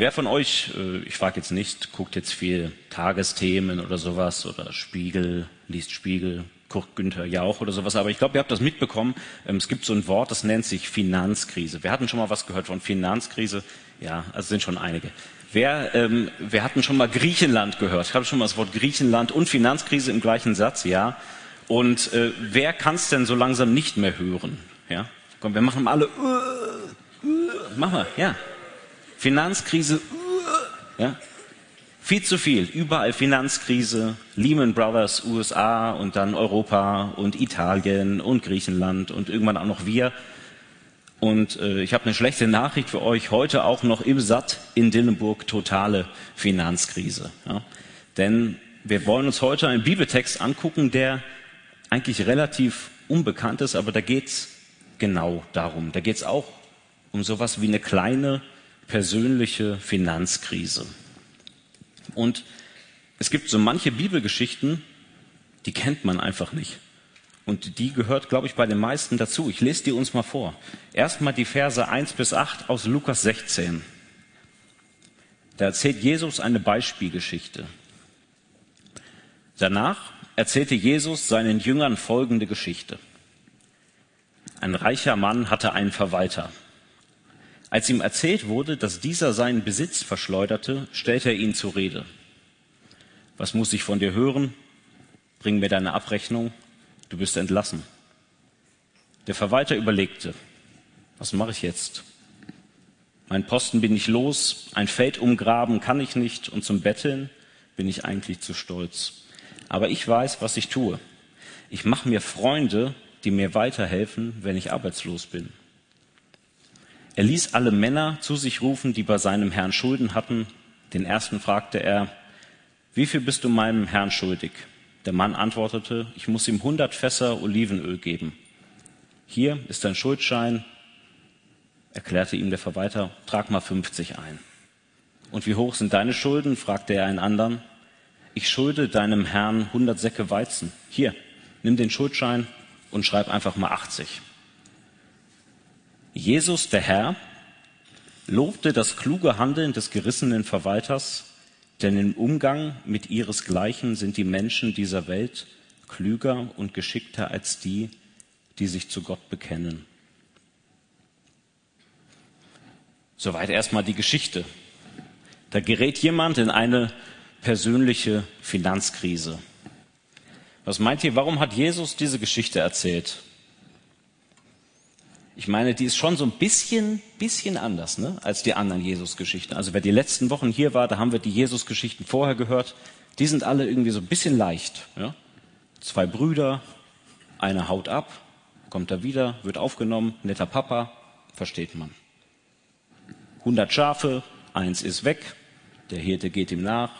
Wer von euch, äh, ich frage jetzt nicht, guckt jetzt viel Tagesthemen oder sowas oder Spiegel, liest Spiegel, guckt Günther Jauch oder sowas, aber ich glaube, ihr habt das mitbekommen. Ähm, es gibt so ein Wort, das nennt sich Finanzkrise. Wir hatten schon mal was gehört von Finanzkrise. Ja, also sind schon einige. Wer, ähm, wir hatten schon mal Griechenland gehört. Ich habe schon mal das Wort Griechenland und Finanzkrise im gleichen Satz, ja. Und äh, wer kann es denn so langsam nicht mehr hören? Ja, komm, wir machen alle. Uh, uh, mach mal, ja. Finanzkrise, ja. Viel zu viel. Überall Finanzkrise, Lehman Brothers, USA und dann Europa und Italien und Griechenland und irgendwann auch noch wir. Und äh, ich habe eine schlechte Nachricht für euch. Heute auch noch im Satt in Dillenburg totale Finanzkrise. Ja? Denn wir wollen uns heute einen Bibeltext angucken, der eigentlich relativ unbekannt ist, aber da geht's genau darum. Da geht's auch um sowas wie eine kleine persönliche Finanzkrise. Und es gibt so manche Bibelgeschichten, die kennt man einfach nicht. Und die gehört, glaube ich, bei den meisten dazu. Ich lese die uns mal vor. Erstmal die Verse 1 bis 8 aus Lukas 16. Da erzählt Jesus eine Beispielgeschichte. Danach erzählte Jesus seinen Jüngern folgende Geschichte. Ein reicher Mann hatte einen Verwalter. Als ihm erzählt wurde, dass dieser seinen Besitz verschleuderte, stellte er ihn zur Rede. Was muss ich von dir hören? Bring mir deine Abrechnung. Du bist entlassen. Der Verwalter überlegte, was mache ich jetzt? Mein Posten bin ich los, ein Feld umgraben kann ich nicht und zum Betteln bin ich eigentlich zu stolz. Aber ich weiß, was ich tue. Ich mache mir Freunde, die mir weiterhelfen, wenn ich arbeitslos bin. Er ließ alle Männer zu sich rufen, die bei seinem Herrn Schulden hatten. Den ersten fragte er, wie viel bist du meinem Herrn schuldig? Der Mann antwortete, ich muss ihm hundert Fässer Olivenöl geben. Hier ist dein Schuldschein, erklärte ihm der Verwalter, trag mal 50 ein. Und wie hoch sind deine Schulden? fragte er einen anderen. Ich schulde deinem Herrn hundert Säcke Weizen. Hier, nimm den Schuldschein und schreib einfach mal 80. Jesus, der Herr, lobte das kluge Handeln des gerissenen Verwalters, denn im Umgang mit ihresgleichen sind die Menschen dieser Welt klüger und geschickter als die, die sich zu Gott bekennen. Soweit erstmal die Geschichte. Da gerät jemand in eine persönliche Finanzkrise. Was meint ihr, warum hat Jesus diese Geschichte erzählt? Ich meine, die ist schon so ein bisschen, bisschen anders ne, als die anderen Jesus-Geschichten. Also wer die letzten Wochen hier war, da haben wir die Jesus-Geschichten vorher gehört. Die sind alle irgendwie so ein bisschen leicht. Ja? Zwei Brüder, einer haut ab, kommt da wieder, wird aufgenommen, netter Papa, versteht man. 100 Schafe, eins ist weg, der Hirte geht ihm nach,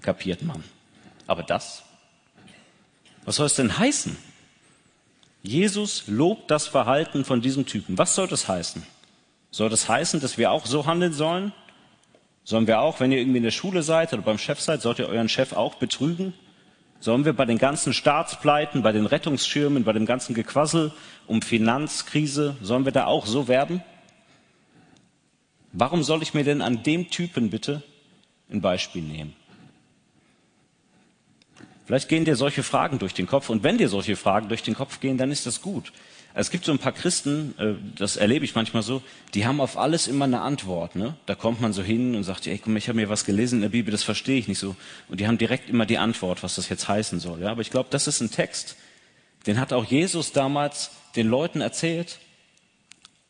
kapiert man. Aber das? Was soll es denn heißen? Jesus lobt das Verhalten von diesem Typen. Was soll das heißen? Soll das heißen, dass wir auch so handeln sollen? Sollen wir auch, wenn ihr irgendwie in der Schule seid oder beim Chef seid, sollt ihr euren Chef auch betrügen? Sollen wir bei den ganzen Staatspleiten, bei den Rettungsschirmen, bei dem ganzen Gequassel um Finanzkrise, sollen wir da auch so werben? Warum soll ich mir denn an dem Typen bitte ein Beispiel nehmen? Vielleicht gehen dir solche Fragen durch den Kopf und wenn dir solche Fragen durch den Kopf gehen, dann ist das gut. Es gibt so ein paar Christen, äh, das erlebe ich manchmal so, die haben auf alles immer eine Antwort. Ne? Da kommt man so hin und sagt, ey, komm, ich habe mir was gelesen in der Bibel, das verstehe ich nicht so. Und die haben direkt immer die Antwort, was das jetzt heißen soll. Ja? Aber ich glaube, das ist ein Text, den hat auch Jesus damals den Leuten erzählt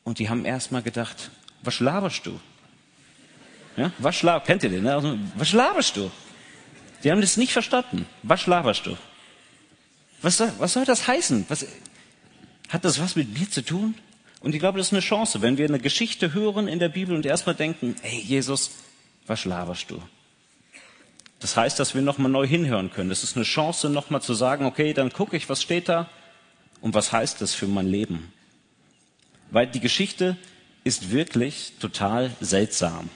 und die haben erst mal gedacht, was laberst du? Ja? Was laberst, kennt ihr den? Ne? Also, was laberst du? Die haben das nicht verstanden. Was laberst du? Was soll, was soll das heißen? Was, hat das was mit mir zu tun? Und ich glaube, das ist eine Chance, wenn wir eine Geschichte hören in der Bibel und erstmal denken, hey Jesus, was laberst du? Das heißt, dass wir nochmal neu hinhören können. Das ist eine Chance, nochmal zu sagen, okay, dann gucke ich, was steht da und was heißt das für mein Leben? Weil die Geschichte ist wirklich total seltsam.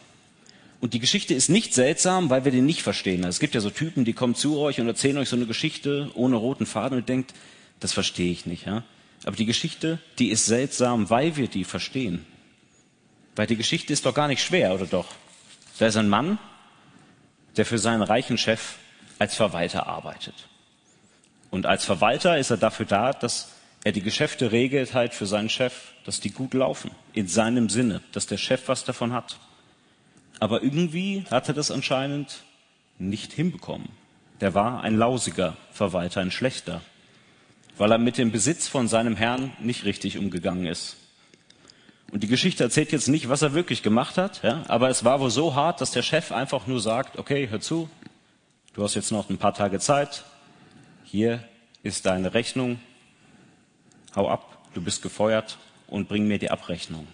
Und die Geschichte ist nicht seltsam, weil wir den nicht verstehen. Es gibt ja so Typen, die kommen zu euch und erzählen euch so eine Geschichte ohne roten Faden und denkt, das verstehe ich nicht. Ja? Aber die Geschichte, die ist seltsam, weil wir die verstehen. Weil die Geschichte ist doch gar nicht schwer, oder doch? Da ist ein Mann, der für seinen reichen Chef als Verwalter arbeitet. Und als Verwalter ist er dafür da, dass er die Geschäfte regelt halt für seinen Chef, dass die gut laufen, in seinem Sinne, dass der Chef was davon hat. Aber irgendwie hat er das anscheinend nicht hinbekommen. Der war ein lausiger Verwalter, ein schlechter, weil er mit dem Besitz von seinem Herrn nicht richtig umgegangen ist. Und die Geschichte erzählt jetzt nicht, was er wirklich gemacht hat, ja, aber es war wohl so hart, dass der Chef einfach nur sagt, okay, hör zu, du hast jetzt noch ein paar Tage Zeit, hier ist deine Rechnung, hau ab, du bist gefeuert und bring mir die Abrechnung.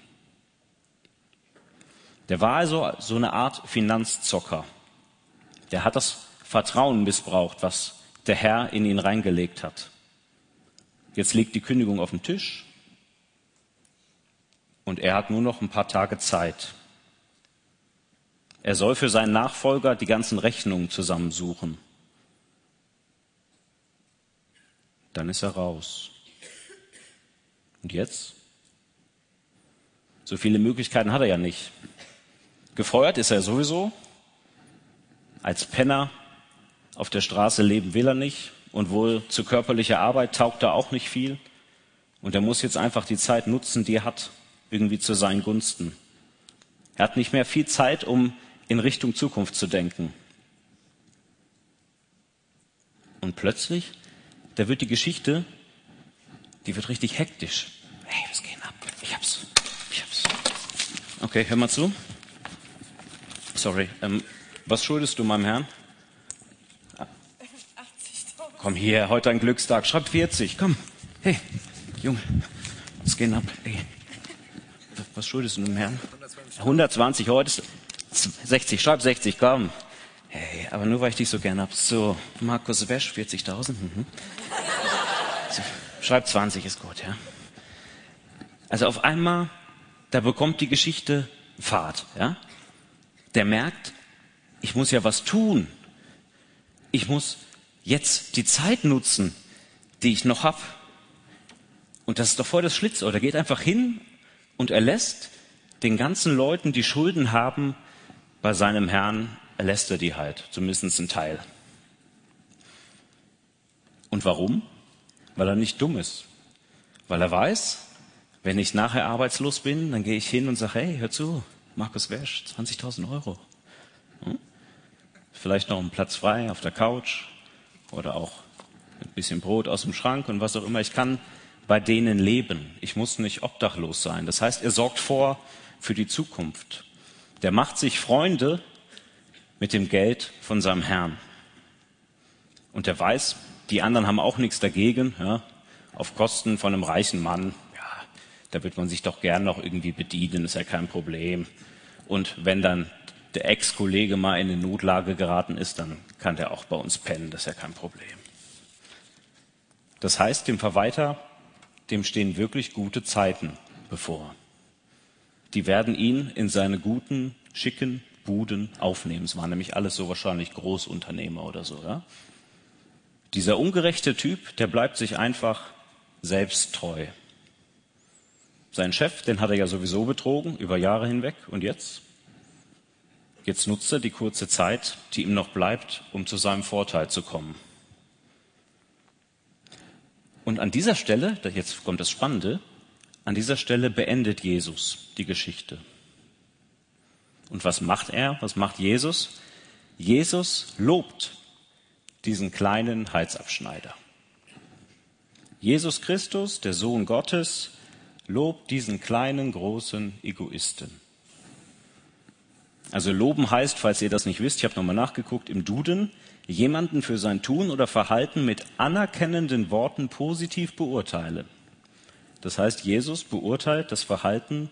Der war also so eine Art Finanzzocker. Der hat das Vertrauen missbraucht, was der Herr in ihn reingelegt hat. Jetzt liegt die Kündigung auf dem Tisch und er hat nur noch ein paar Tage Zeit. Er soll für seinen Nachfolger die ganzen Rechnungen zusammensuchen. Dann ist er raus. Und jetzt? So viele Möglichkeiten hat er ja nicht. Gefeuert ist er sowieso. Als Penner auf der Straße leben will er nicht. Und wohl zu körperlicher Arbeit taugt er auch nicht viel. Und er muss jetzt einfach die Zeit nutzen, die er hat, irgendwie zu seinen Gunsten. Er hat nicht mehr viel Zeit, um in Richtung Zukunft zu denken. Und plötzlich, da wird die Geschichte, die wird richtig hektisch. Hey, was geht ab? Ich hab's. Ich hab's. Okay, hör mal zu. Sorry. Ähm, was schuldest du meinem Herrn? 80.000. Komm hier, heute ein Glückstag. Schreib 40. Komm. Hey, Junge, was geht ab? Ey. Was schuldest du dem Herrn? 120. 120, heute ist 60. Schreib 60, komm. Hey, aber nur weil ich dich so gern hab. So, Markus Wesch, 40.000. Mhm. So, schreib 20, ist gut, ja. Also auf einmal, da bekommt die Geschichte Fahrt, ja. Der merkt, ich muss ja was tun. Ich muss jetzt die Zeit nutzen, die ich noch hab. Und das ist doch voll das Schlitzohr. Der geht einfach hin und er lässt den ganzen Leuten, die Schulden haben, bei seinem Herrn, er lässt er die halt, zumindest einen Teil. Und warum? Weil er nicht dumm ist. Weil er weiß, wenn ich nachher arbeitslos bin, dann gehe ich hin und sage, hey, hör zu, Markus Wersch, 20.000 Euro. Hm? Vielleicht noch einen Platz frei auf der Couch oder auch ein bisschen Brot aus dem Schrank und was auch immer. Ich kann bei denen leben. Ich muss nicht obdachlos sein. Das heißt, er sorgt vor für die Zukunft. Der macht sich Freunde mit dem Geld von seinem Herrn. Und er weiß, die anderen haben auch nichts dagegen, ja, auf Kosten von einem reichen Mann. Da wird man sich doch gern noch irgendwie bedienen, ist ja kein Problem. Und wenn dann der Ex-Kollege mal in eine Notlage geraten ist, dann kann der auch bei uns pennen, das ist ja kein Problem. Das heißt, dem Verwalter dem stehen wirklich gute Zeiten bevor. Die werden ihn in seine guten, schicken Buden aufnehmen. Es waren nämlich alles so wahrscheinlich Großunternehmer oder so. Ja? Dieser ungerechte Typ, der bleibt sich einfach selbst treu. Sein Chef, den hat er ja sowieso betrogen über Jahre hinweg. Und jetzt? Jetzt nutzt er die kurze Zeit, die ihm noch bleibt, um zu seinem Vorteil zu kommen. Und an dieser Stelle, jetzt kommt das Spannende, an dieser Stelle beendet Jesus die Geschichte. Und was macht er? Was macht Jesus? Jesus lobt diesen kleinen Halsabschneider. Jesus Christus, der Sohn Gottes, lobt diesen kleinen, großen Egoisten. Also loben heißt, falls ihr das nicht wisst, ich habe nochmal nachgeguckt, im Duden, jemanden für sein Tun oder Verhalten mit anerkennenden Worten positiv beurteile. Das heißt, Jesus beurteilt das Verhalten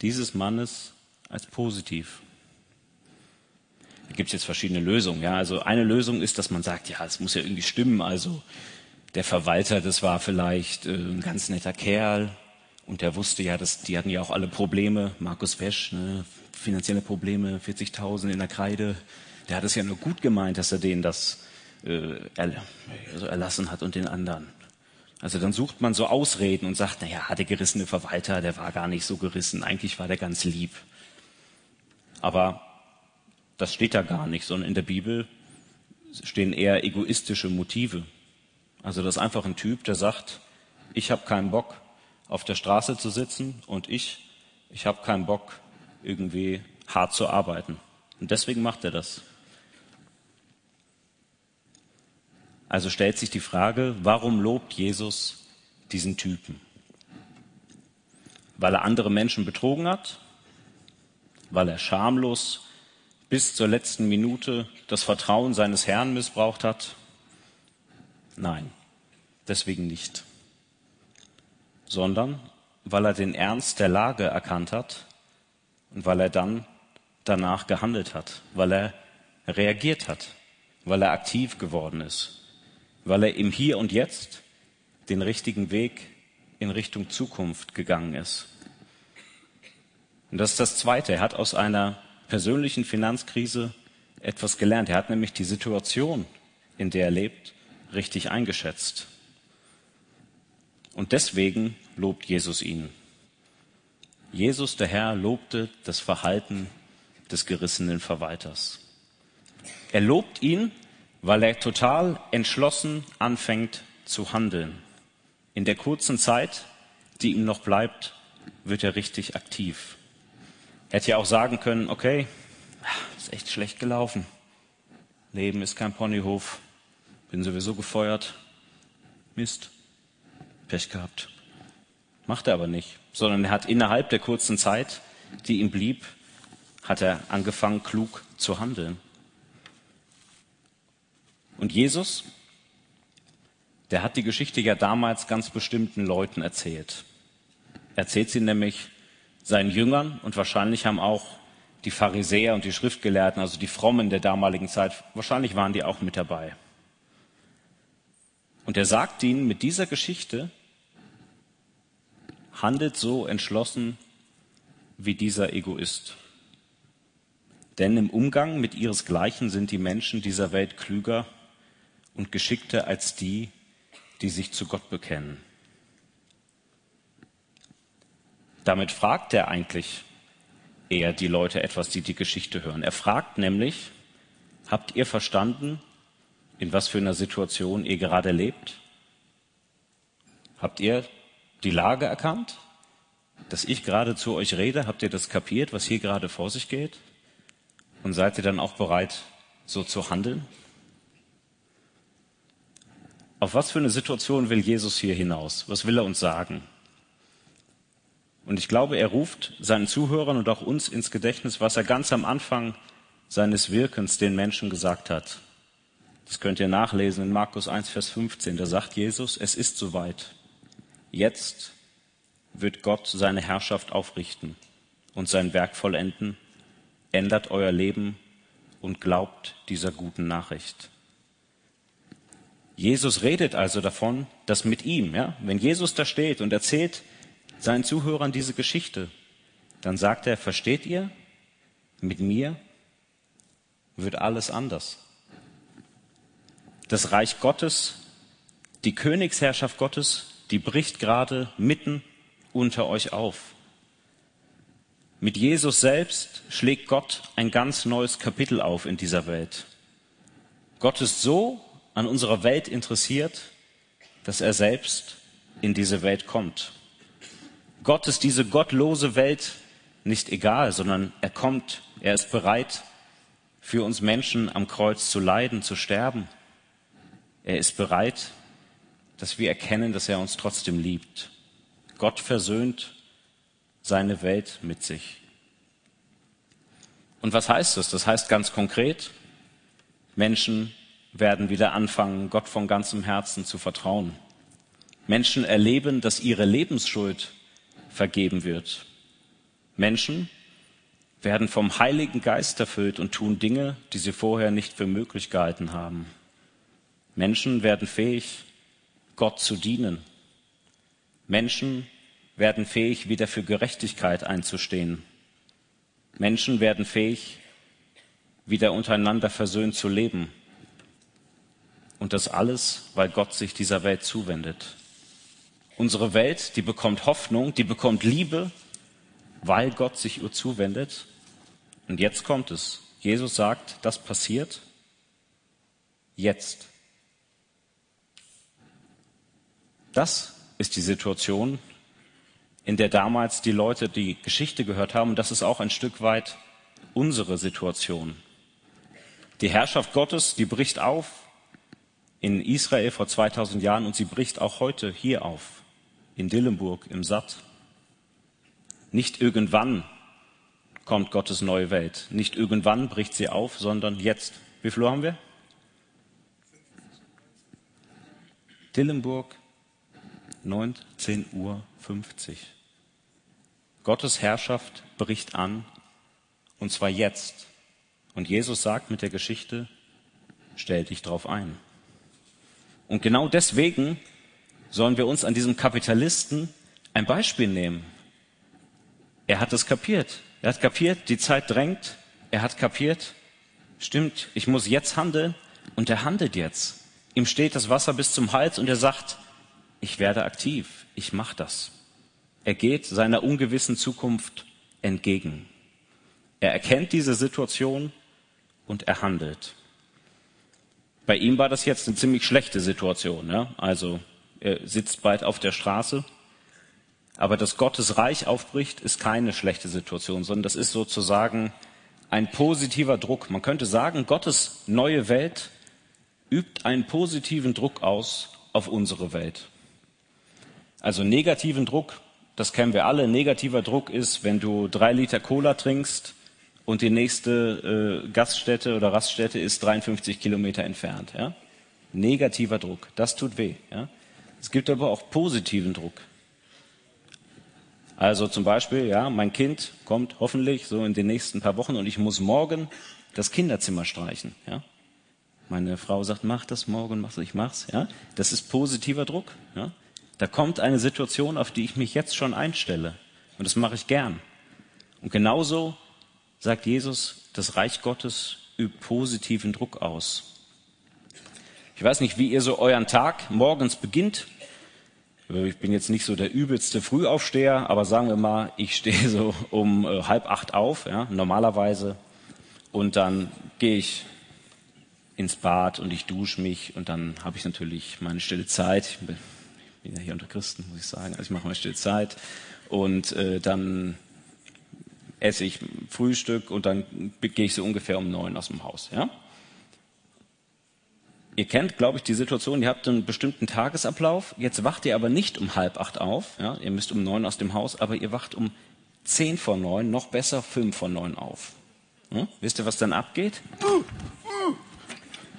dieses Mannes als positiv. Da gibt es jetzt verschiedene Lösungen. Ja, also eine Lösung ist, dass man sagt, ja, es muss ja irgendwie stimmen. Also der Verwalter, das war vielleicht äh, ein ganz netter Kerl und der wusste ja, dass die hatten ja auch alle Probleme. Markus Wesch, ne, finanzielle Probleme, 40.000 in der Kreide der hat es ja nur gut gemeint, dass er denen das äh, also erlassen hat und den anderen. Also dann sucht man so Ausreden und sagt, naja, der gerissene Verwalter, der war gar nicht so gerissen, eigentlich war der ganz lieb. Aber Das steht da gar nicht, sondern in der Bibel stehen eher egoistische Motive. Also das ist einfach ein Typ, der sagt, ich habe keinen Bock, auf der Straße zu sitzen und ich, ich habe keinen Bock, irgendwie hart zu arbeiten. Und deswegen macht er das. Also stellt sich die Frage, warum lobt Jesus diesen Typen? Weil er andere Menschen betrogen hat? Weil er schamlos bis zur letzten Minute das Vertrauen seines Herrn missbraucht hat? Nein, deswegen nicht. Sondern weil er den Ernst der Lage erkannt hat und weil er dann danach gehandelt hat, weil er reagiert hat, weil er aktiv geworden ist weil er im Hier und Jetzt den richtigen Weg in Richtung Zukunft gegangen ist. Und das ist das Zweite. Er hat aus einer persönlichen Finanzkrise etwas gelernt. Er hat nämlich die Situation, in der er lebt, richtig eingeschätzt. Und deswegen lobt Jesus ihn. Jesus, der Herr, lobte das Verhalten des gerissenen Verwalters. Er lobt ihn, weil er total entschlossen anfängt zu handeln. In der kurzen Zeit, die ihm noch bleibt, wird er richtig aktiv. Er hätte ja auch sagen können, okay, ist echt schlecht gelaufen. Leben ist kein Ponyhof. Bin sowieso gefeuert. Mist. Pech gehabt. Macht er aber nicht, sondern er hat innerhalb der kurzen Zeit, die ihm blieb, hat er angefangen, klug zu handeln. Und Jesus, der hat die Geschichte ja damals ganz bestimmten Leuten erzählt. erzählt sie nämlich seinen Jüngern und wahrscheinlich haben auch die Pharisäer und die Schriftgelehrten, also die Frommen der damaligen Zeit, wahrscheinlich waren die auch mit dabei. Und er sagt ihnen mit dieser Geschichte, handelt so entschlossen wie dieser Egoist. Denn im Umgang mit ihresgleichen sind die Menschen dieser Welt klüger und geschickter als die, die sich zu Gott bekennen. Damit fragt er eigentlich eher die Leute etwas, die die Geschichte hören. Er fragt nämlich, habt ihr verstanden, in was für einer Situation ihr gerade lebt? Habt ihr die Lage erkannt? Dass ich gerade zu euch rede, habt ihr das kapiert, was hier gerade vor sich geht? Und seid ihr dann auch bereit, so zu handeln? Auf was für eine Situation will Jesus hier hinaus? Was will er uns sagen? Und ich glaube, er ruft seinen Zuhörern und auch uns ins Gedächtnis, was er ganz am Anfang seines Wirkens den Menschen gesagt hat. Das könnt ihr nachlesen in Markus 1, Vers 15. Da sagt Jesus, es ist soweit. Jetzt wird Gott seine Herrschaft aufrichten und sein Werk vollenden. Ändert euer Leben und glaubt dieser guten Nachricht. Jesus redet also davon, dass mit ihm, ja, wenn Jesus da steht und erzählt seinen Zuhörern diese Geschichte, dann sagt er, versteht ihr, mit mir wird alles anders. Das Reich Gottes, die Königsherrschaft Gottes, die bricht gerade mitten unter euch auf. Mit Jesus selbst schlägt Gott ein ganz neues Kapitel auf in dieser Welt. Gott ist so an unserer Welt interessiert, dass er selbst in diese Welt kommt. Gott ist diese gottlose Welt nicht egal, sondern er kommt, er ist bereit, für uns Menschen am Kreuz zu leiden, zu sterben. Er ist bereit, dass wir erkennen, dass er uns trotzdem liebt. Gott versöhnt seine Welt mit sich. Und was heißt das? Das heißt ganz konkret, Menschen werden wieder anfangen, Gott von ganzem Herzen zu vertrauen. Menschen erleben, dass ihre Lebensschuld vergeben wird. Menschen werden vom Heiligen Geist erfüllt und tun Dinge, die sie vorher nicht für möglich gehalten haben. Menschen werden fähig, Gott zu dienen. Menschen werden fähig, wieder für Gerechtigkeit einzustehen. Menschen werden fähig, wieder untereinander versöhnt zu leben. Und das alles, weil Gott sich dieser Welt zuwendet. Unsere Welt, die bekommt Hoffnung, die bekommt Liebe, weil Gott sich ihr zuwendet. Und jetzt kommt es. Jesus sagt, das passiert jetzt. Das ist die Situation, in der damals die Leute die Geschichte gehört haben. Das ist auch ein Stück weit unsere Situation. Die Herrschaft Gottes, die bricht auf in Israel vor 2000 Jahren und sie bricht auch heute hier auf, in Dillenburg, im Satt. Nicht irgendwann kommt Gottes neue Welt. Nicht irgendwann bricht sie auf, sondern jetzt. Wie viel haben wir? Dillenburg, 19.50 Uhr. Gottes Herrschaft bricht an, und zwar jetzt. Und Jesus sagt mit der Geschichte, stell dich drauf ein. Und genau deswegen sollen wir uns an diesem Kapitalisten ein Beispiel nehmen. Er hat es kapiert. Er hat kapiert, die Zeit drängt. Er hat kapiert, stimmt, ich muss jetzt handeln. Und er handelt jetzt. Ihm steht das Wasser bis zum Hals und er sagt, ich werde aktiv, ich mache das. Er geht seiner ungewissen Zukunft entgegen. Er erkennt diese Situation und er handelt. Bei ihm war das jetzt eine ziemlich schlechte Situation. Ja? Also er sitzt bald auf der Straße. Aber dass Gottes Reich aufbricht, ist keine schlechte Situation, sondern das ist sozusagen ein positiver Druck. Man könnte sagen, Gottes neue Welt übt einen positiven Druck aus auf unsere Welt. Also negativen Druck, das kennen wir alle. Negativer Druck ist, wenn du drei Liter Cola trinkst und die nächste äh, Gaststätte oder Raststätte ist 53 Kilometer entfernt. Ja? Negativer Druck, das tut weh. Ja? Es gibt aber auch positiven Druck. Also zum Beispiel, ja, mein Kind kommt hoffentlich so in den nächsten paar Wochen und ich muss morgen das Kinderzimmer streichen. Ja? Meine Frau sagt, mach das morgen, mach das, ich mach's. Ja? Das ist positiver Druck. Ja? Da kommt eine Situation, auf die ich mich jetzt schon einstelle. Und das mache ich gern. Und genauso sagt Jesus, das Reich Gottes übt positiven Druck aus. Ich weiß nicht, wie ihr so euren Tag morgens beginnt. Ich bin jetzt nicht so der übelste Frühaufsteher, aber sagen wir mal, ich stehe so um äh, halb acht auf, ja, normalerweise. Und dann gehe ich ins Bad und ich dusche mich und dann habe ich natürlich meine stille Zeit. Ich bin, ja hier unter Christen, muss ich sagen. Also ich mache meine stille Zeit und äh, dann esse ich Frühstück und dann gehe ich so ungefähr um neun aus dem Haus. Ja? Ihr kennt, glaube ich, die Situation, ihr habt einen bestimmten Tagesablauf, jetzt wacht ihr aber nicht um halb acht auf, ja? ihr müsst um neun aus dem Haus, aber ihr wacht um zehn vor neun, noch besser fünf vor neun auf. Hm? Wisst ihr, was dann abgeht?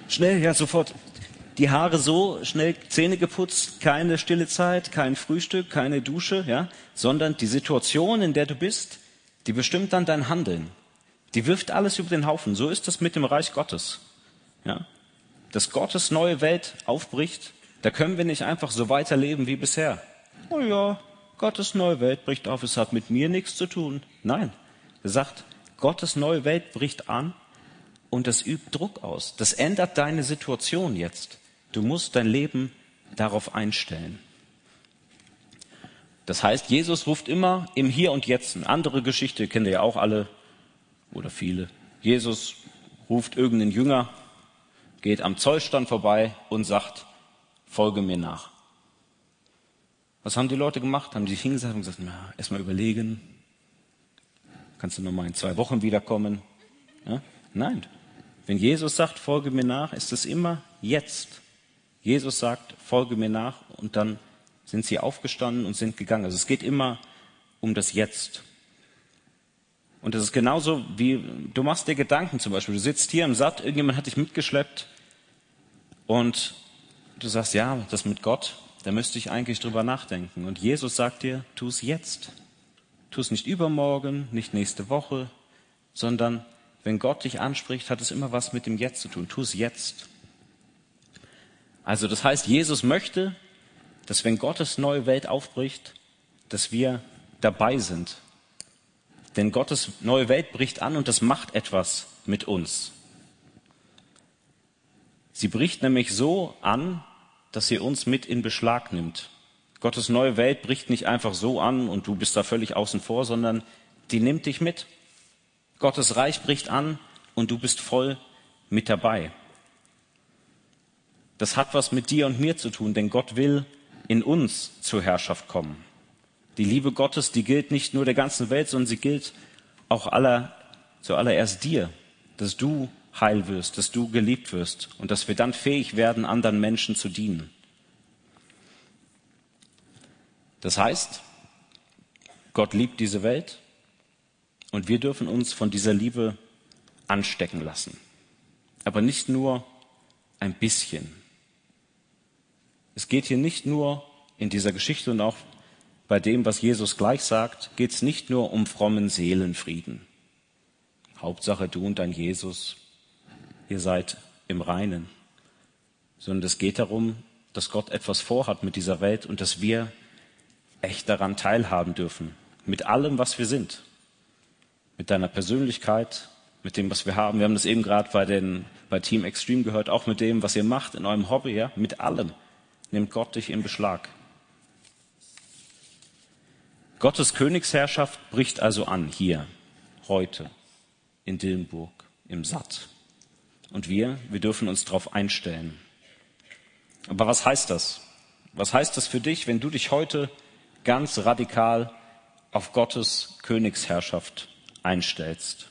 Schnell, ja, sofort. Die Haare so, schnell Zähne geputzt, keine stille Zeit, kein Frühstück, keine Dusche, ja, sondern die Situation, in der du bist, die bestimmt dann dein Handeln. Die wirft alles über den Haufen. So ist das mit dem Reich Gottes. Ja? Dass Gottes neue Welt aufbricht, da können wir nicht einfach so weiterleben wie bisher. Oh ja, Gottes neue Welt bricht auf, es hat mit mir nichts zu tun. Nein, er sagt, Gottes neue Welt bricht an und das übt Druck aus. Das ändert deine Situation jetzt. Du musst dein Leben darauf einstellen. Das heißt, Jesus ruft immer im Hier und Jetzt. Eine andere Geschichte kennt ihr ja auch alle oder viele. Jesus ruft irgendeinen Jünger, geht am Zollstand vorbei und sagt, folge mir nach. Was haben die Leute gemacht? Haben die sich hingesetzt und gesagt, na, erstmal überlegen, kannst du nochmal in zwei Wochen wiederkommen? Ja? Nein, wenn Jesus sagt, folge mir nach, ist es immer jetzt. Jesus sagt, folge mir nach und dann sind sie aufgestanden und sind gegangen. Also es geht immer um das Jetzt. Und das ist genauso wie, du machst dir Gedanken zum Beispiel. Du sitzt hier im Satt, irgendjemand hat dich mitgeschleppt und du sagst, ja, das mit Gott, da müsste ich eigentlich drüber nachdenken. Und Jesus sagt dir, tu es jetzt. Tu es nicht übermorgen, nicht nächste Woche, sondern wenn Gott dich anspricht, hat es immer was mit dem Jetzt zu tun. Tu es jetzt. Also das heißt, Jesus möchte, dass wenn Gottes neue Welt aufbricht, dass wir dabei sind. Denn Gottes neue Welt bricht an und das macht etwas mit uns. Sie bricht nämlich so an, dass sie uns mit in Beschlag nimmt. Gottes neue Welt bricht nicht einfach so an und du bist da völlig außen vor, sondern die nimmt dich mit. Gottes Reich bricht an und du bist voll mit dabei. Das hat was mit dir und mir zu tun, denn Gott will in uns zur Herrschaft kommen. Die Liebe Gottes, die gilt nicht nur der ganzen Welt, sondern sie gilt auch aller, zuallererst dir, dass du heil wirst, dass du geliebt wirst und dass wir dann fähig werden, anderen Menschen zu dienen. Das heißt, Gott liebt diese Welt und wir dürfen uns von dieser Liebe anstecken lassen. Aber nicht nur ein bisschen. Es geht hier nicht nur in dieser Geschichte und auch bei dem, was Jesus gleich sagt, geht es nicht nur um frommen Seelenfrieden. Hauptsache du und dein Jesus, ihr seid im Reinen. Sondern es geht darum, dass Gott etwas vorhat mit dieser Welt und dass wir echt daran teilhaben dürfen. Mit allem, was wir sind. Mit deiner Persönlichkeit, mit dem, was wir haben. Wir haben das eben gerade bei, bei Team Extreme gehört, auch mit dem, was ihr macht in eurem Hobby, ja, mit allem nimmt Gott dich in Beschlag. Gottes Königsherrschaft bricht also an, hier, heute, in Dillenburg, im Satt. Und wir, wir dürfen uns darauf einstellen. Aber was heißt das? Was heißt das für dich, wenn du dich heute ganz radikal auf Gottes Königsherrschaft einstellst?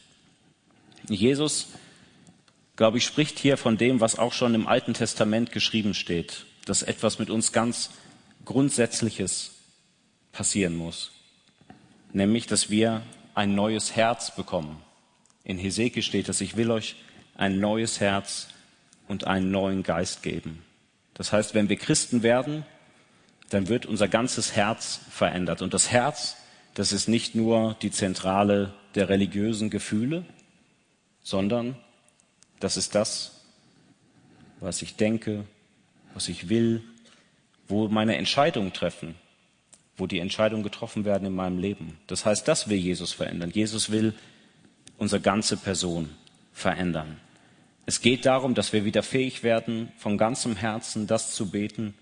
Jesus, glaube ich, spricht hier von dem, was auch schon im Alten Testament geschrieben steht, dass etwas mit uns ganz Grundsätzliches passieren muss. Nämlich, dass wir ein neues Herz bekommen. In Hesekiel steht dass ich will euch ein neues Herz und einen neuen Geist geben. Das heißt, wenn wir Christen werden, dann wird unser ganzes Herz verändert. Und das Herz, das ist nicht nur die Zentrale der religiösen Gefühle, sondern das ist das, was ich denke, was ich will, wo meine Entscheidungen treffen, wo die Entscheidungen getroffen werden in meinem Leben. Das heißt, das will Jesus verändern. Jesus will unsere ganze Person verändern. Es geht darum, dass wir wieder fähig werden, von ganzem Herzen das zu beten,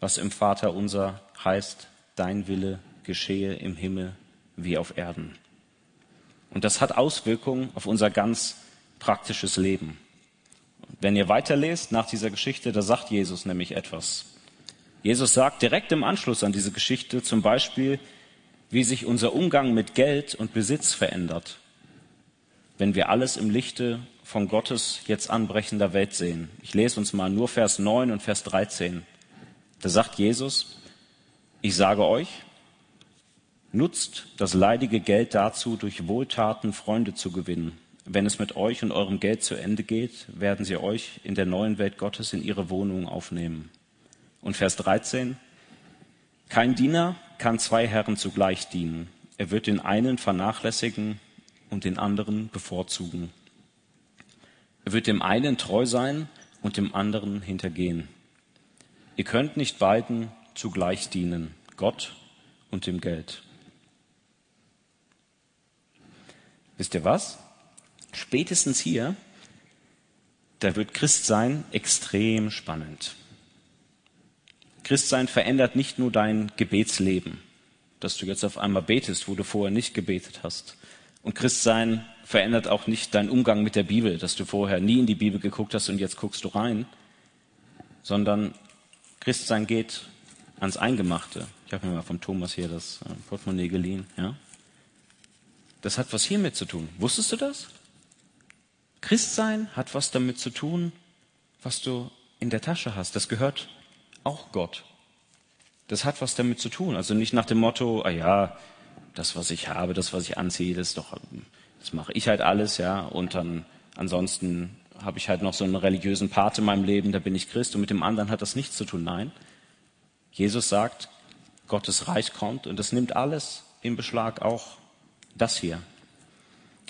was im Vater unser heißt, dein Wille geschehe im Himmel wie auf Erden. Und das hat Auswirkungen auf unser ganz praktisches Leben. Wenn ihr weiterlest nach dieser Geschichte, da sagt Jesus nämlich etwas. Jesus sagt direkt im Anschluss an diese Geschichte zum Beispiel, wie sich unser Umgang mit Geld und Besitz verändert, wenn wir alles im Lichte von Gottes jetzt anbrechender Welt sehen. Ich lese uns mal nur Vers 9 und Vers 13. Da sagt Jesus, ich sage euch, nutzt das leidige Geld dazu, durch Wohltaten Freunde zu gewinnen wenn es mit euch und eurem Geld zu Ende geht, werden sie euch in der neuen Welt Gottes in ihre Wohnung aufnehmen. Und Vers 13. Kein Diener kann zwei Herren zugleich dienen. Er wird den einen vernachlässigen und den anderen bevorzugen. Er wird dem einen treu sein und dem anderen hintergehen. Ihr könnt nicht beiden zugleich dienen, Gott und dem Geld. Wisst ihr was? Spätestens hier, da wird Christsein extrem spannend. Christsein verändert nicht nur dein Gebetsleben, dass du jetzt auf einmal betest, wo du vorher nicht gebetet hast. Und Christsein verändert auch nicht deinen Umgang mit der Bibel, dass du vorher nie in die Bibel geguckt hast und jetzt guckst du rein, sondern Christsein geht ans Eingemachte. Ich habe mir mal vom Thomas hier das äh, Portemonnaie geliehen. Ja? Das hat was hiermit zu tun. Wusstest du das? Christsein hat was damit zu tun, was du in der Tasche hast. Das gehört auch Gott. Das hat was damit zu tun. Also nicht nach dem Motto, ah ja, das, was ich habe, das, was ich anziehe, das doch, das mache ich halt alles, ja. Und dann ansonsten habe ich halt noch so einen religiösen Part in meinem Leben, da bin ich Christ und mit dem anderen hat das nichts zu tun. Nein. Jesus sagt, Gottes Reich kommt und das nimmt alles in Beschlag, auch das hier.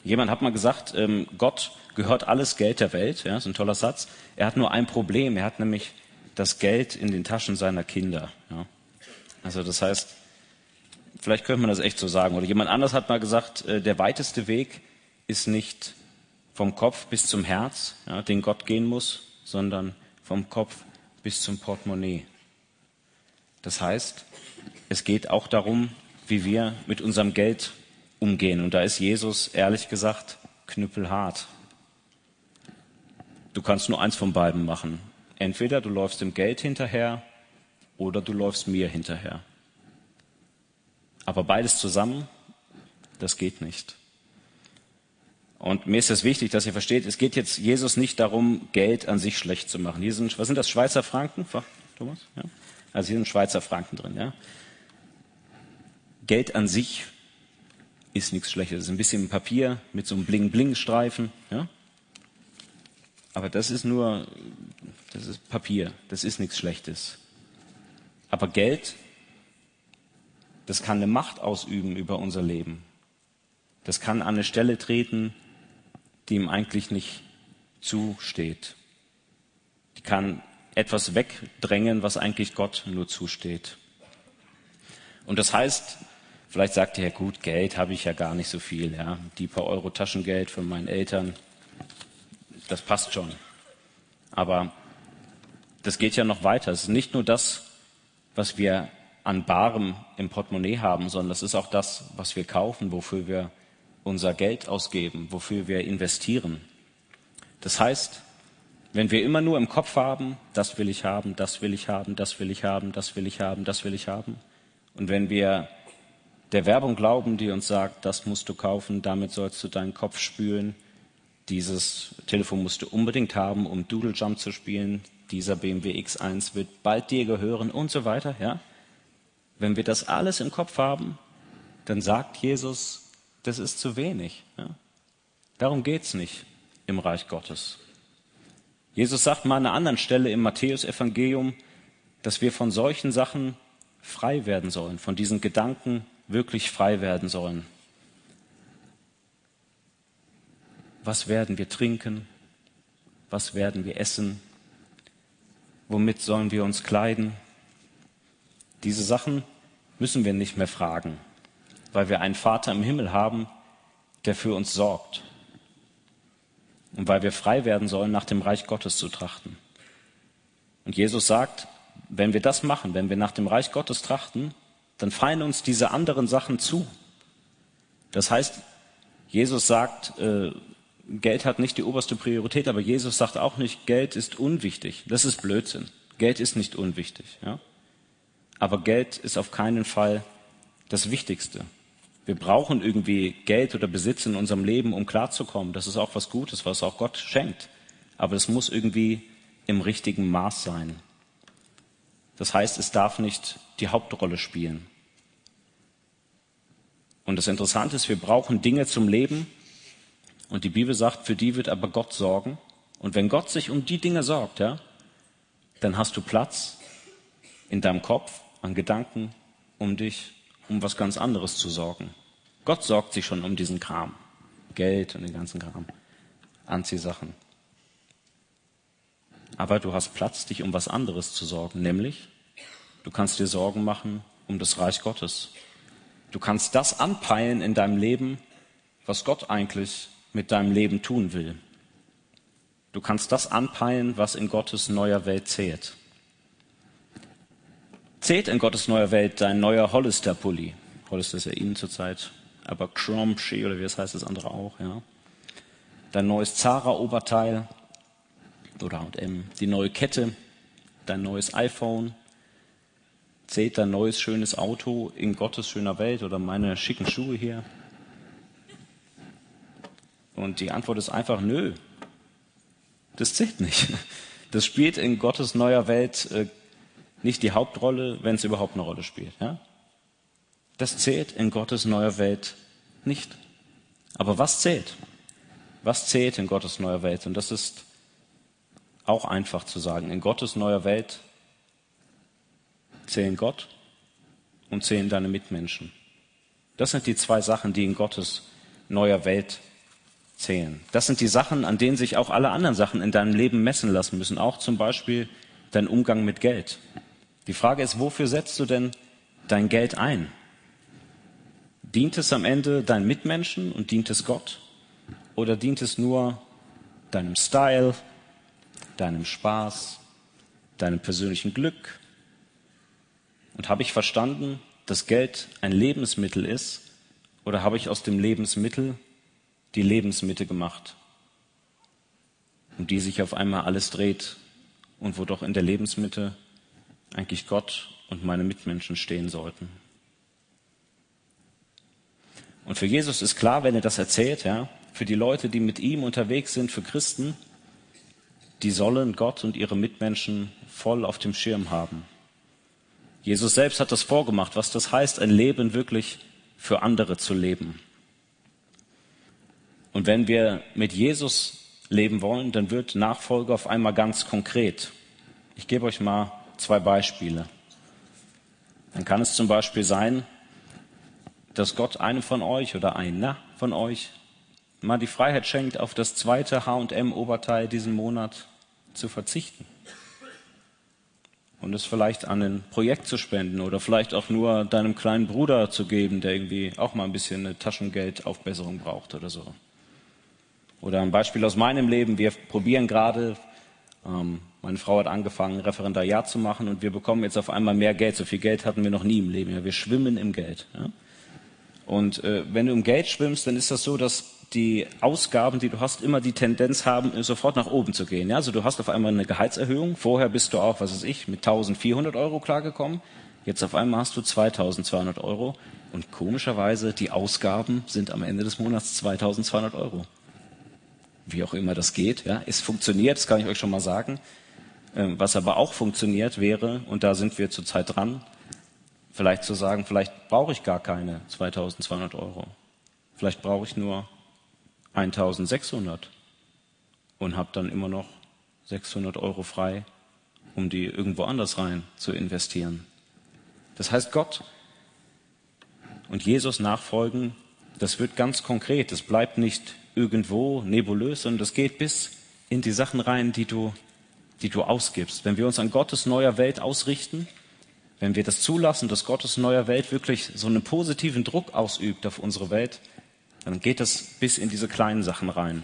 Jemand hat mal gesagt, ähm, Gott gehört alles Geld der Welt. Ja, ist ein toller Satz. Er hat nur ein Problem. Er hat nämlich das Geld in den Taschen seiner Kinder. Ja. Also das heißt, vielleicht könnte man das echt so sagen. Oder jemand anders hat mal gesagt, äh, der weiteste Weg ist nicht vom Kopf bis zum Herz, ja, den Gott gehen muss, sondern vom Kopf bis zum Portemonnaie. Das heißt, es geht auch darum, wie wir mit unserem Geld umgehen. Und da ist Jesus, ehrlich gesagt, knüppelhart. du kannst nur eins von beiden machen. Entweder du läufst dem Geld hinterher oder du läufst mir hinterher. Aber beides zusammen, das geht nicht. Und mir ist es wichtig, dass ihr versteht, es geht jetzt Jesus nicht darum, Geld an sich schlecht zu machen. Hier sind, was sind das, Schweizer Franken, Thomas? Ja? Also hier sind Schweizer Franken drin, ja. Geld an sich ist nichts Schlechtes. Es ist ein bisschen Papier mit so einem Bling-Bling-Streifen, ja. Aber das ist nur, das ist Papier. Das ist nichts Schlechtes. Aber Geld, das kann eine Macht ausüben über unser Leben. Das kann an eine Stelle treten, die ihm eigentlich nicht zusteht. Die kann etwas wegdrängen, was eigentlich Gott nur zusteht. Und das heißt, vielleicht sagt ihr, ja gut, Geld habe ich ja gar nicht so viel, ja. Die paar Euro Taschengeld von meinen Eltern, das passt schon. Aber das geht ja noch weiter. Es ist nicht nur das, was wir an Barem im Portemonnaie haben, sondern das ist auch das, was wir kaufen, wofür wir unser Geld ausgeben, wofür wir investieren. Das heißt, wenn wir immer nur im Kopf haben, das will ich haben, das will ich haben, das will ich haben, das will ich haben, das will ich haben, und wenn wir der Werbung glauben, die uns sagt, das musst du kaufen, damit sollst du deinen Kopf spülen, dieses Telefon musst du unbedingt haben, um Doodle Jump zu spielen, dieser BMW X1 wird bald dir gehören und so weiter, ja? Wenn wir das alles im Kopf haben, dann sagt Jesus, das ist zu wenig. Ja? Darum geht's nicht im Reich Gottes. Jesus sagt mal an einer anderen Stelle im Matthäusevangelium, dass wir von solchen Sachen frei werden sollen, von diesen Gedanken wirklich frei werden sollen. Was werden wir trinken? Was werden wir essen? Womit sollen wir uns kleiden? Diese Sachen müssen wir nicht mehr fragen, weil wir einen Vater im Himmel haben, der für uns sorgt und weil wir frei werden sollen, nach dem Reich Gottes zu trachten. Und Jesus sagt, wenn wir das machen, wenn wir nach dem Reich Gottes trachten, dann fallen uns diese anderen Sachen zu. Das heißt, Jesus sagt, äh, Geld hat nicht die oberste Priorität, aber Jesus sagt auch nicht, Geld ist unwichtig. Das ist Blödsinn. Geld ist nicht unwichtig. Ja? Aber Geld ist auf keinen Fall das Wichtigste. Wir brauchen irgendwie Geld oder Besitz in unserem Leben, um klarzukommen. Das ist auch was Gutes, was auch Gott schenkt. Aber es muss irgendwie im richtigen Maß sein. Das heißt, es darf nicht die Hauptrolle spielen. Und das Interessante ist, wir brauchen Dinge zum Leben. Und die Bibel sagt, für die wird aber Gott sorgen. Und wenn Gott sich um die Dinge sorgt, ja, dann hast du Platz in deinem Kopf an Gedanken, um dich um was ganz anderes zu sorgen. Gott sorgt sich schon um diesen Kram. Geld und den ganzen Kram. Anziehsachen. Aber du hast Platz, dich um was anderes zu sorgen, nämlich du kannst dir Sorgen machen um das Reich Gottes. Du kannst das anpeilen in deinem Leben, was Gott eigentlich mit deinem Leben tun will. Du kannst das anpeilen, was in Gottes neuer Welt zählt. Zählt in Gottes neuer Welt dein neuer Hollister-Pulli? Hollister ist ja Ihnen zurzeit, aber Cromschi oder wie es heißt das andere auch, ja. Dein neues Zara-Oberteil oder H&M, die neue Kette, dein neues iPhone, zählt dein neues schönes Auto in Gottes schöner Welt oder meine schicken Schuhe hier? Und die Antwort ist einfach nö. Das zählt nicht. Das spielt in Gottes neuer Welt äh, nicht die Hauptrolle, wenn es überhaupt eine Rolle spielt. Ja? Das zählt in Gottes neuer Welt nicht. Aber was zählt? Was zählt in Gottes neuer Welt? Und das ist auch einfach zu sagen. In Gottes neuer Welt zählen Gott und zählen deine Mitmenschen. Das sind die zwei Sachen, die in Gottes neuer Welt zählen. Das sind die Sachen, an denen sich auch alle anderen Sachen in deinem Leben messen lassen müssen. Auch zum Beispiel dein Umgang mit Geld. Die Frage ist, wofür setzt du denn dein Geld ein? Dient es am Ende deinen Mitmenschen und dient es Gott? Oder dient es nur deinem Style, deinem Spaß, deinem persönlichen Glück? Und habe ich verstanden, dass Geld ein Lebensmittel ist? Oder habe ich aus dem Lebensmittel die Lebensmitte gemacht? um die sich auf einmal alles dreht und wo doch in der Lebensmitte eigentlich Gott und meine Mitmenschen stehen sollten. Und für Jesus ist klar, wenn er das erzählt, ja, für die Leute, die mit ihm unterwegs sind, für Christen, die sollen Gott und ihre Mitmenschen voll auf dem Schirm haben. Jesus selbst hat das vorgemacht, was das heißt, ein Leben wirklich für andere zu leben. Und wenn wir mit Jesus leben wollen, dann wird Nachfolge auf einmal ganz konkret. Ich gebe euch mal zwei Beispiele. Dann kann es zum Beispiel sein, dass Gott einem von euch oder einer von euch mal die Freiheit schenkt, auf das zweite H&M-Oberteil diesen Monat zu verzichten. Und es vielleicht an ein Projekt zu spenden oder vielleicht auch nur deinem kleinen Bruder zu geben, der irgendwie auch mal ein bisschen eine Taschengeldaufbesserung braucht oder so. Oder ein Beispiel aus meinem Leben. Wir probieren gerade, ähm, meine Frau hat angefangen, Referendariat zu machen und wir bekommen jetzt auf einmal mehr Geld. So viel Geld hatten wir noch nie im Leben. Ja, wir schwimmen im Geld. Ja? Und äh, wenn du im Geld schwimmst, dann ist das so, dass die Ausgaben, die du hast, immer die Tendenz haben, sofort nach oben zu gehen. Ja? Also du hast auf einmal eine Gehaltserhöhung. Vorher bist du auch, was weiß ich, mit 1400 Euro klargekommen. Jetzt auf einmal hast du 2200 Euro. Und komischerweise, die Ausgaben sind am Ende des Monats 2200 Euro wie auch immer das geht. Ja, es funktioniert, das kann ich euch schon mal sagen. Ähm, was aber auch funktioniert wäre, und da sind wir zurzeit dran, vielleicht zu sagen, vielleicht brauche ich gar keine 2200 Euro. Vielleicht brauche ich nur 1600 und habe dann immer noch 600 Euro frei, um die irgendwo anders rein zu investieren. Das heißt, Gott und Jesus nachfolgen, das wird ganz konkret. Es bleibt nicht irgendwo nebulös, sondern das geht bis in die Sachen rein, die du, die du ausgibst. Wenn wir uns an Gottes neuer Welt ausrichten, wenn wir das zulassen, dass Gottes neuer Welt wirklich so einen positiven Druck ausübt auf unsere Welt, dann geht das bis in diese kleinen Sachen rein.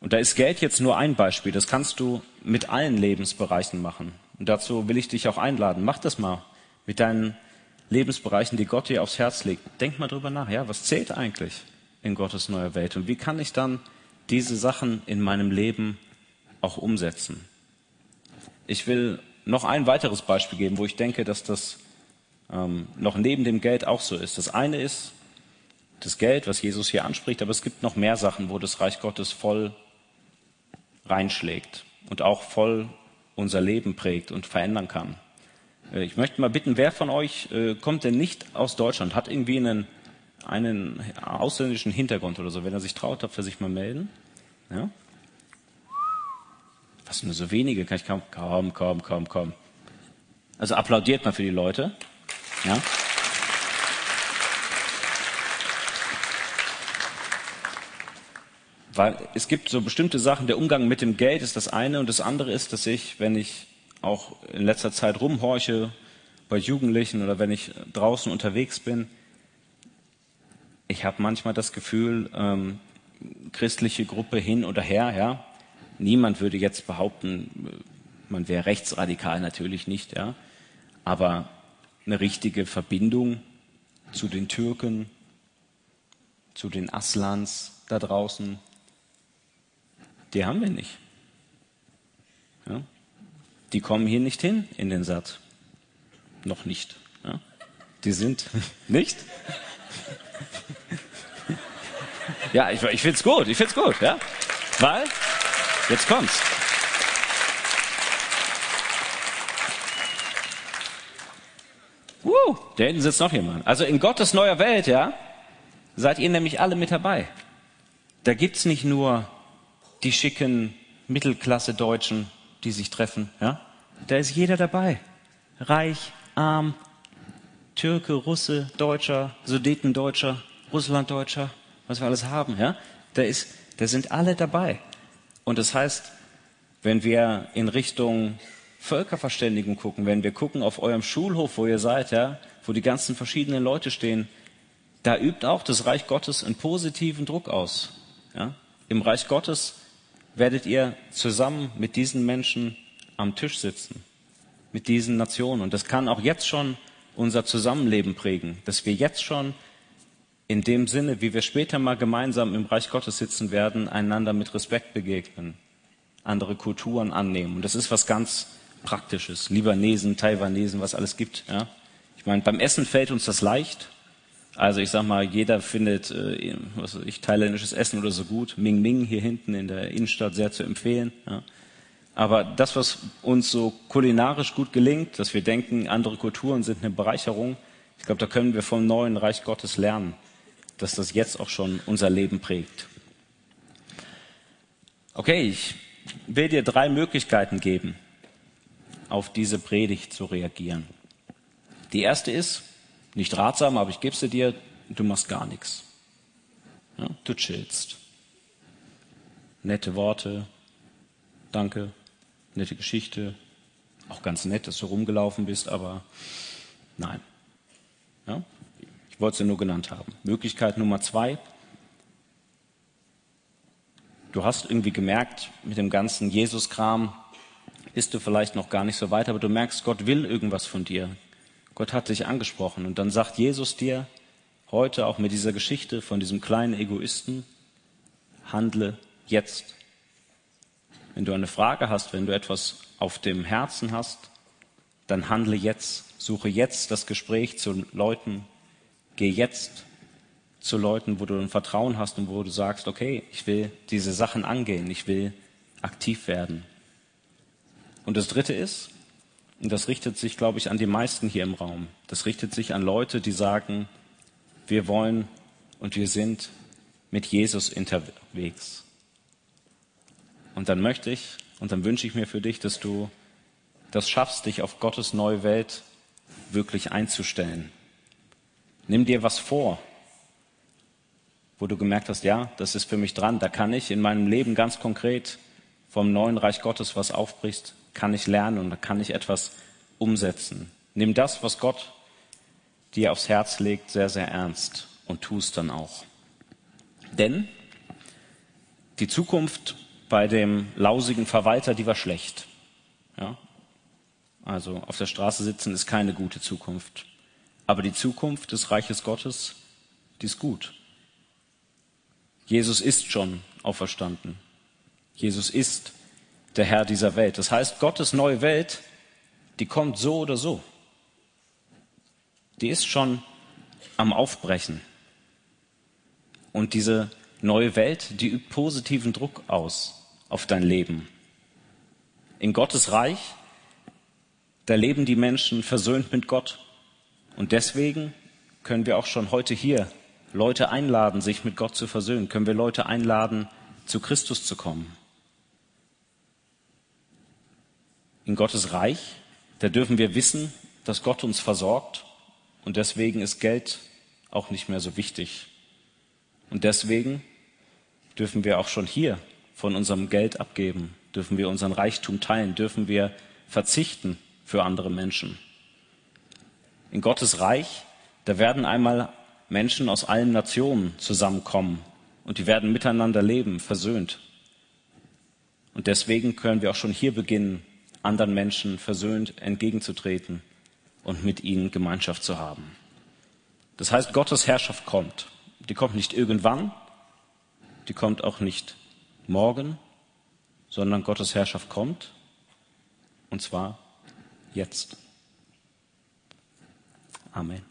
Und da ist Geld jetzt nur ein Beispiel. Das kannst du mit allen Lebensbereichen machen. Und dazu will ich dich auch einladen. Mach das mal mit deinen Lebensbereichen, die Gott dir aufs Herz legt. Denk mal drüber nach. Ja, was zählt eigentlich? in Gottes neuer Welt? Und wie kann ich dann diese Sachen in meinem Leben auch umsetzen? Ich will noch ein weiteres Beispiel geben, wo ich denke, dass das ähm, noch neben dem Geld auch so ist. Das eine ist das Geld, was Jesus hier anspricht, aber es gibt noch mehr Sachen, wo das Reich Gottes voll reinschlägt und auch voll unser Leben prägt und verändern kann. Äh, ich möchte mal bitten, wer von euch äh, kommt denn nicht aus Deutschland, hat irgendwie einen einen ausländischen Hintergrund oder so. Wenn er sich traut, darf er sich mal melden. Ja? Was nur so wenige, kann ich kaum, kaum, kaum, kaum, kaum. Also applaudiert mal für die Leute. Ja? Weil es gibt so bestimmte Sachen, der Umgang mit dem Geld ist das eine und das andere ist, dass ich, wenn ich auch in letzter Zeit rumhorche bei Jugendlichen oder wenn ich draußen unterwegs bin, ich habe manchmal das Gefühl, ähm, christliche Gruppe hin oder her, ja. Niemand würde jetzt behaupten, man wäre rechtsradikal, natürlich nicht, ja. Aber eine richtige Verbindung zu den Türken, zu den Aslans da draußen, die haben wir nicht. Ja? Die kommen hier nicht hin in den Satz. Noch nicht. Ja? Die sind nicht. Ja, ich, ich find's gut, ich find's gut, ja. Weil, jetzt kommt's. Uh, da hinten sitzt noch jemand. Also in Gottes neuer Welt, ja, seid ihr nämlich alle mit dabei. Da gibt's nicht nur die schicken Mittelklasse-Deutschen, die sich treffen, ja. Da ist jeder dabei. Reich, arm, Türke, Russe, Deutscher, Sudetendeutscher, Russlanddeutscher, was wir alles haben, ja, da ist, da sind alle dabei. Und das heißt, wenn wir in Richtung Völkerverständigung gucken, wenn wir gucken auf eurem Schulhof, wo ihr seid, ja, wo die ganzen verschiedenen Leute stehen, da übt auch das Reich Gottes einen positiven Druck aus. Ja? Im Reich Gottes werdet ihr zusammen mit diesen Menschen am Tisch sitzen, mit diesen Nationen. Und das kann auch jetzt schon unser Zusammenleben prägen, dass wir jetzt schon in dem Sinne, wie wir später mal gemeinsam im Reich Gottes sitzen werden, einander mit Respekt begegnen, andere Kulturen annehmen. Und das ist was ganz Praktisches. Libanesen, Taiwanesen, was alles gibt. Ja? Ich meine, beim Essen fällt uns das leicht. Also ich sag mal, jeder findet, äh, was weiß ich, thailändisches Essen oder so gut. Ming Ming hier hinten in der Innenstadt sehr zu empfehlen. Ja. Aber das, was uns so kulinarisch gut gelingt, dass wir denken, andere Kulturen sind eine Bereicherung, ich glaube, da können wir vom neuen Reich Gottes lernen, dass das jetzt auch schon unser Leben prägt. Okay, ich will dir drei Möglichkeiten geben, auf diese Predigt zu reagieren. Die erste ist, nicht ratsam, aber ich gebe sie dir, du machst gar nichts. Ja, du chillst. Nette Worte, danke, nette Geschichte, auch ganz nett, dass du rumgelaufen bist, aber nein. Ja, ich wollte sie nur genannt haben. Möglichkeit Nummer zwei. Du hast irgendwie gemerkt, mit dem ganzen Jesus-Kram bist du vielleicht noch gar nicht so weit, aber du merkst, Gott will irgendwas von dir. Gott hat dich angesprochen. Und dann sagt Jesus dir heute auch mit dieser Geschichte von diesem kleinen Egoisten, handle jetzt. Wenn du eine Frage hast, wenn du etwas auf dem Herzen hast, dann handle jetzt. Suche jetzt das Gespräch zu Leuten. Geh jetzt zu Leuten, wo du ein Vertrauen hast und wo du sagst, okay, ich will diese Sachen angehen, ich will aktiv werden. Und das Dritte ist, und das richtet sich, glaube ich, an die meisten hier im Raum. Das richtet sich an Leute, die sagen, wir wollen und wir sind mit Jesus unterwegs. Und dann möchte ich und dann wünsche ich mir für dich, dass du das schaffst, dich auf Gottes neue Welt wirklich einzustellen. Nimm dir was vor, wo du gemerkt hast, ja, das ist für mich dran, da kann ich in meinem Leben ganz konkret vom neuen Reich Gottes was aufbrichst, kann ich lernen und da kann ich etwas umsetzen. Nimm das, was Gott dir aufs Herz legt, sehr, sehr ernst und tu es dann auch. Denn die Zukunft bei dem lausigen Verwalter, die war schlecht. Ja? Also auf der Straße sitzen ist keine gute Zukunft. Aber die Zukunft des Reiches Gottes, die ist gut. Jesus ist schon auferstanden. Jesus ist der Herr dieser Welt. Das heißt, Gottes neue Welt, die kommt so oder so. Die ist schon am Aufbrechen. Und diese neue Welt, die übt positiven Druck aus auf dein Leben. In Gottes Reich, da leben die Menschen versöhnt mit Gott. Und deswegen können wir auch schon heute hier Leute einladen, sich mit Gott zu versöhnen. Können wir Leute einladen, zu Christus zu kommen. in Gottes Reich, da dürfen wir wissen, dass Gott uns versorgt und deswegen ist Geld auch nicht mehr so wichtig. Und deswegen dürfen wir auch schon hier von unserem Geld abgeben, dürfen wir unseren Reichtum teilen, dürfen wir verzichten für andere Menschen. In Gottes Reich, da werden einmal Menschen aus allen Nationen zusammenkommen und die werden miteinander leben, versöhnt. Und deswegen können wir auch schon hier beginnen, anderen Menschen versöhnt entgegenzutreten und mit ihnen Gemeinschaft zu haben. Das heißt, Gottes Herrschaft kommt. Die kommt nicht irgendwann, die kommt auch nicht morgen, sondern Gottes Herrschaft kommt, und zwar jetzt. Amen.